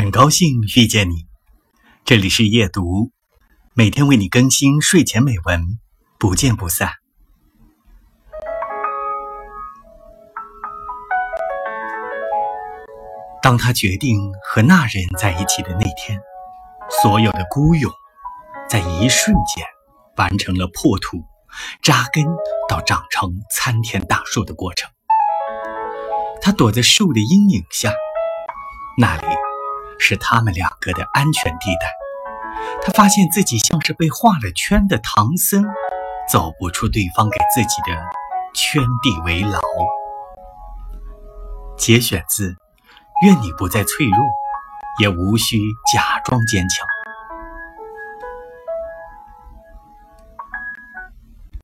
很高兴遇见你，这里是夜读，每天为你更新睡前美文，不见不散。当他决定和那人在一起的那天，所有的孤勇在一瞬间完成了破土、扎根到长成参天大树的过程。他躲在树的阴影下，那里是他们两个的安全地带。他发现自己像是被画了圈的唐僧，走不出对方给自己的圈地为牢。节选自。愿你不再脆弱，也无需假装坚强。